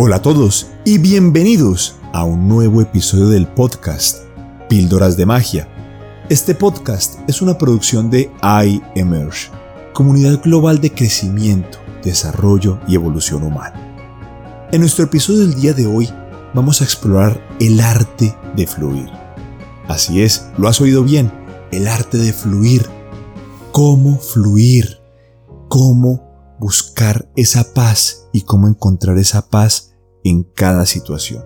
Hola a todos y bienvenidos a un nuevo episodio del podcast Píldoras de Magia. Este podcast es una producción de iEmerge, comunidad global de crecimiento, desarrollo y evolución humana. En nuestro episodio del día de hoy vamos a explorar el arte de fluir. Así es, lo has oído bien, el arte de fluir. ¿Cómo fluir? ¿Cómo buscar esa paz y cómo encontrar esa paz en cada situación.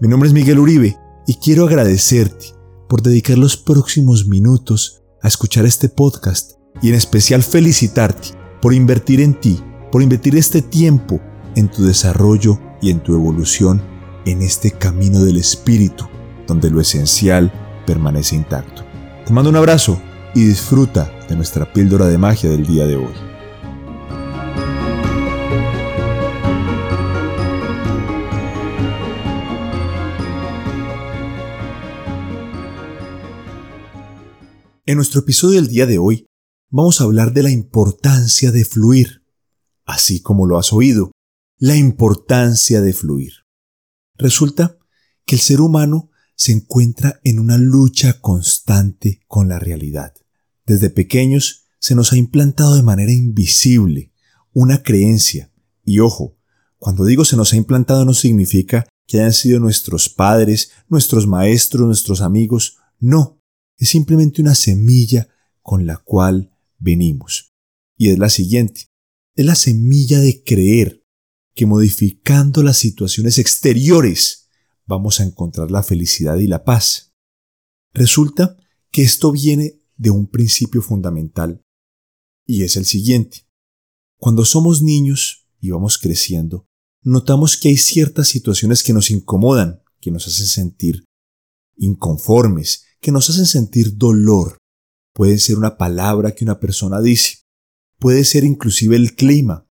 Mi nombre es Miguel Uribe y quiero agradecerte por dedicar los próximos minutos a escuchar este podcast y en especial felicitarte por invertir en ti, por invertir este tiempo en tu desarrollo y en tu evolución en este camino del espíritu, donde lo esencial permanece intacto. Te mando un abrazo y disfruta de nuestra píldora de magia del día de hoy. En nuestro episodio del día de hoy vamos a hablar de la importancia de fluir, así como lo has oído, la importancia de fluir. Resulta que el ser humano se encuentra en una lucha constante con la realidad. Desde pequeños se nos ha implantado de manera invisible una creencia, y ojo, cuando digo se nos ha implantado no significa que hayan sido nuestros padres, nuestros maestros, nuestros amigos, no, es simplemente una semilla con la cual venimos. Y es la siguiente. Es la semilla de creer que modificando las situaciones exteriores vamos a encontrar la felicidad y la paz. Resulta que esto viene de un principio fundamental y es el siguiente. Cuando somos niños y vamos creciendo, notamos que hay ciertas situaciones que nos incomodan, que nos hacen sentir inconformes, que nos hacen sentir dolor. Puede ser una palabra que una persona dice. Puede ser inclusive el clima.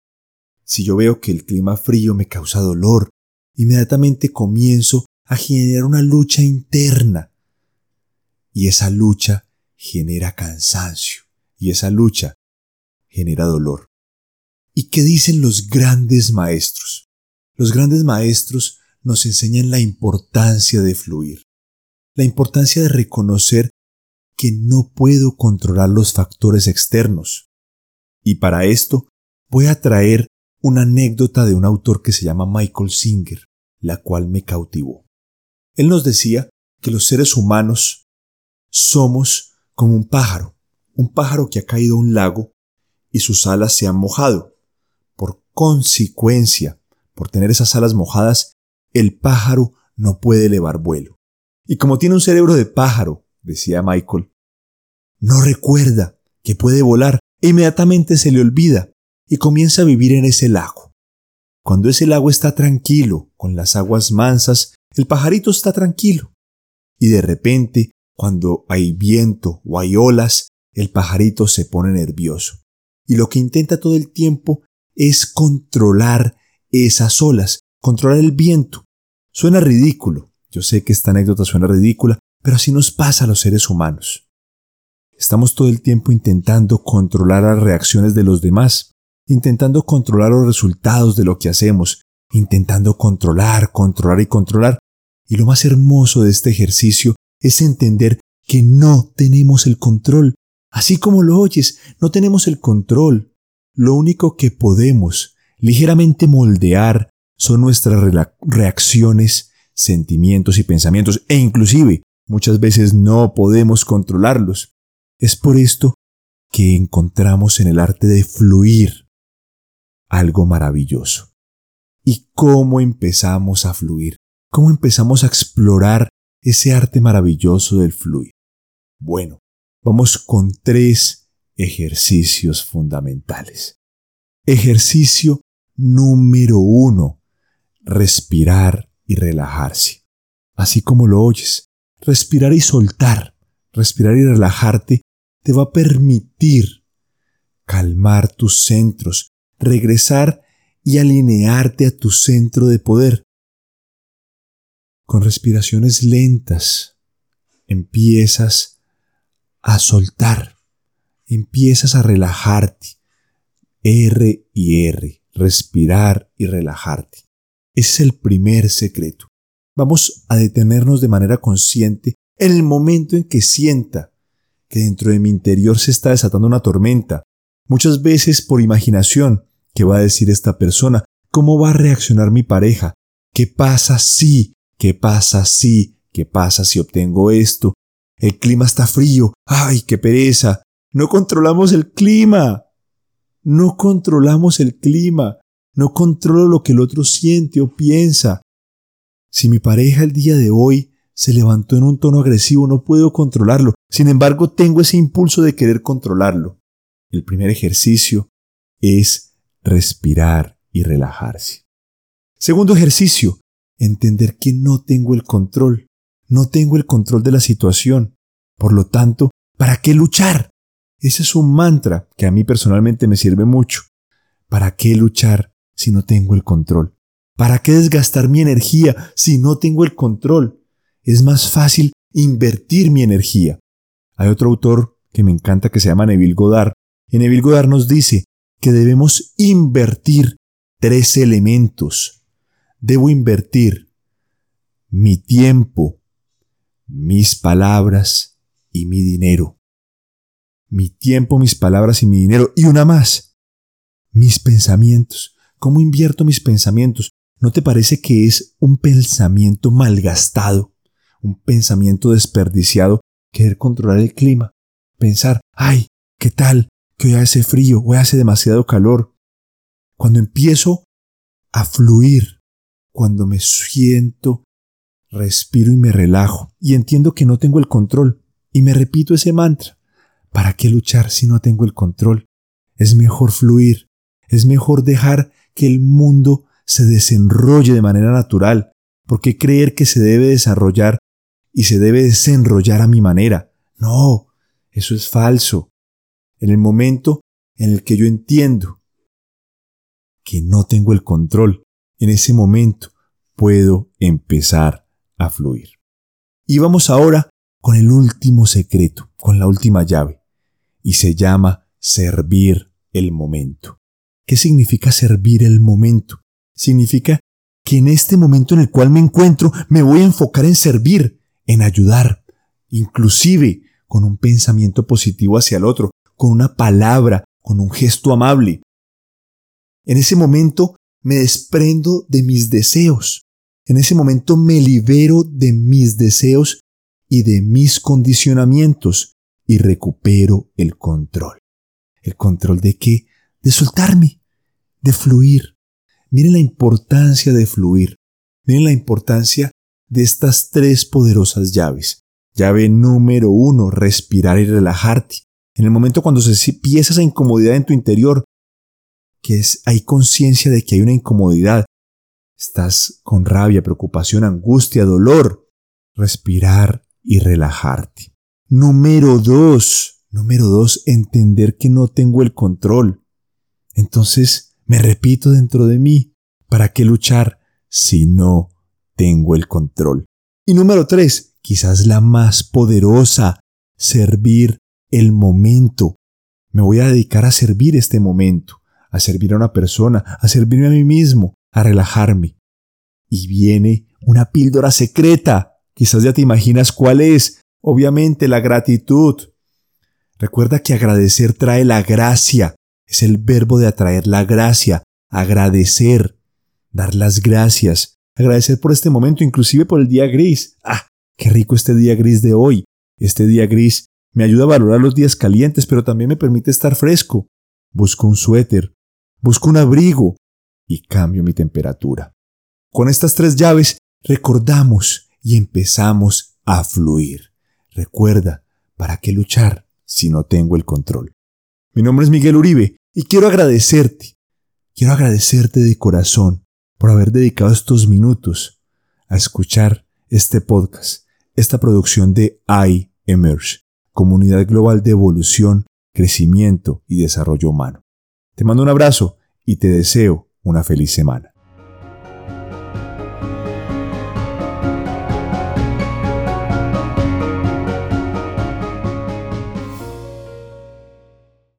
Si yo veo que el clima frío me causa dolor, inmediatamente comienzo a generar una lucha interna. Y esa lucha genera cansancio. Y esa lucha genera dolor. ¿Y qué dicen los grandes maestros? Los grandes maestros nos enseñan la importancia de fluir la importancia de reconocer que no puedo controlar los factores externos. Y para esto voy a traer una anécdota de un autor que se llama Michael Singer, la cual me cautivó. Él nos decía que los seres humanos somos como un pájaro, un pájaro que ha caído a un lago y sus alas se han mojado. Por consecuencia, por tener esas alas mojadas, el pájaro no puede elevar vuelo. Y como tiene un cerebro de pájaro, decía Michael, no recuerda que puede volar e inmediatamente se le olvida y comienza a vivir en ese lago. Cuando ese lago está tranquilo, con las aguas mansas, el pajarito está tranquilo. Y de repente, cuando hay viento o hay olas, el pajarito se pone nervioso. Y lo que intenta todo el tiempo es controlar esas olas, controlar el viento. Suena ridículo, yo sé que esta anécdota suena ridícula, pero así nos pasa a los seres humanos. Estamos todo el tiempo intentando controlar las reacciones de los demás, intentando controlar los resultados de lo que hacemos, intentando controlar, controlar y controlar. Y lo más hermoso de este ejercicio es entender que no tenemos el control. Así como lo oyes, no tenemos el control. Lo único que podemos ligeramente moldear son nuestras reacciones sentimientos y pensamientos e inclusive muchas veces no podemos controlarlos. Es por esto que encontramos en el arte de fluir algo maravilloso. ¿Y cómo empezamos a fluir? ¿Cómo empezamos a explorar ese arte maravilloso del fluir? Bueno, vamos con tres ejercicios fundamentales. Ejercicio número uno, respirar y relajarse. Así como lo oyes, respirar y soltar, respirar y relajarte te va a permitir calmar tus centros, regresar y alinearte a tu centro de poder. Con respiraciones lentas empiezas a soltar, empiezas a relajarte. R y R, respirar y relajarte. Ese es el primer secreto. Vamos a detenernos de manera consciente en el momento en que sienta que dentro de mi interior se está desatando una tormenta, muchas veces por imaginación, ¿qué va a decir esta persona? ¿Cómo va a reaccionar mi pareja? ¿Qué pasa si? ¿Qué pasa si? ¿Qué pasa si obtengo esto? El clima está frío. ¡Ay, qué pereza! No controlamos el clima. No controlamos el clima. No controlo lo que el otro siente o piensa. Si mi pareja el día de hoy se levantó en un tono agresivo, no puedo controlarlo. Sin embargo, tengo ese impulso de querer controlarlo. El primer ejercicio es respirar y relajarse. Segundo ejercicio, entender que no tengo el control. No tengo el control de la situación. Por lo tanto, ¿para qué luchar? Ese es un mantra que a mí personalmente me sirve mucho. ¿Para qué luchar si no tengo el control? ¿Para qué desgastar mi energía si no tengo el control? Es más fácil invertir mi energía. Hay otro autor que me encanta que se llama Neville Goddard. Y Neville Goddard nos dice que debemos invertir tres elementos. Debo invertir mi tiempo, mis palabras y mi dinero. Mi tiempo, mis palabras y mi dinero. Y una más, mis pensamientos. ¿Cómo invierto mis pensamientos? ¿No te parece que es un pensamiento malgastado, un pensamiento desperdiciado querer controlar el clima? Pensar, ay, ¿qué tal? Que hoy hace frío, hoy hace demasiado calor. Cuando empiezo a fluir, cuando me siento, respiro y me relajo y entiendo que no tengo el control y me repito ese mantra. ¿Para qué luchar si no tengo el control? Es mejor fluir, es mejor dejar que el mundo se desenrolle de manera natural, porque creer que se debe desarrollar y se debe desenrollar a mi manera. No, eso es falso. En el momento en el que yo entiendo que no tengo el control, en ese momento puedo empezar a fluir. Y vamos ahora con el último secreto, con la última llave, y se llama servir el momento. ¿Qué significa servir el momento? Significa que en este momento en el cual me encuentro me voy a enfocar en servir, en ayudar, inclusive con un pensamiento positivo hacia el otro, con una palabra, con un gesto amable. En ese momento me desprendo de mis deseos. En ese momento me libero de mis deseos y de mis condicionamientos y recupero el control. ¿El control de qué? De soltarme, de fluir. Miren la importancia de fluir. Miren la importancia de estas tres poderosas llaves. Llave número uno, respirar y relajarte. En el momento cuando se empieza esa incomodidad en tu interior, que es, hay conciencia de que hay una incomodidad, estás con rabia, preocupación, angustia, dolor, respirar y relajarte. Número dos, número dos, entender que no tengo el control. Entonces me repito dentro de mí, ¿para qué luchar si no tengo el control? Y número tres, quizás la más poderosa, servir el momento. Me voy a dedicar a servir este momento, a servir a una persona, a servirme a mí mismo, a relajarme. Y viene una píldora secreta. Quizás ya te imaginas cuál es. Obviamente la gratitud. Recuerda que agradecer trae la gracia. Es el verbo de atraer la gracia. Agradecer. Dar las gracias. Agradecer por este momento, inclusive por el día gris. Ah, qué rico este día gris de hoy. Este día gris me ayuda a valorar los días calientes, pero también me permite estar fresco. Busco un suéter. Busco un abrigo. Y cambio mi temperatura. Con estas tres llaves recordamos y empezamos a fluir. Recuerda, ¿para qué luchar si no tengo el control? Mi nombre es Miguel Uribe y quiero agradecerte. Quiero agradecerte de corazón por haber dedicado estos minutos a escuchar este podcast, esta producción de iEmerge, Comunidad Global de Evolución, Crecimiento y Desarrollo Humano. Te mando un abrazo y te deseo una feliz semana.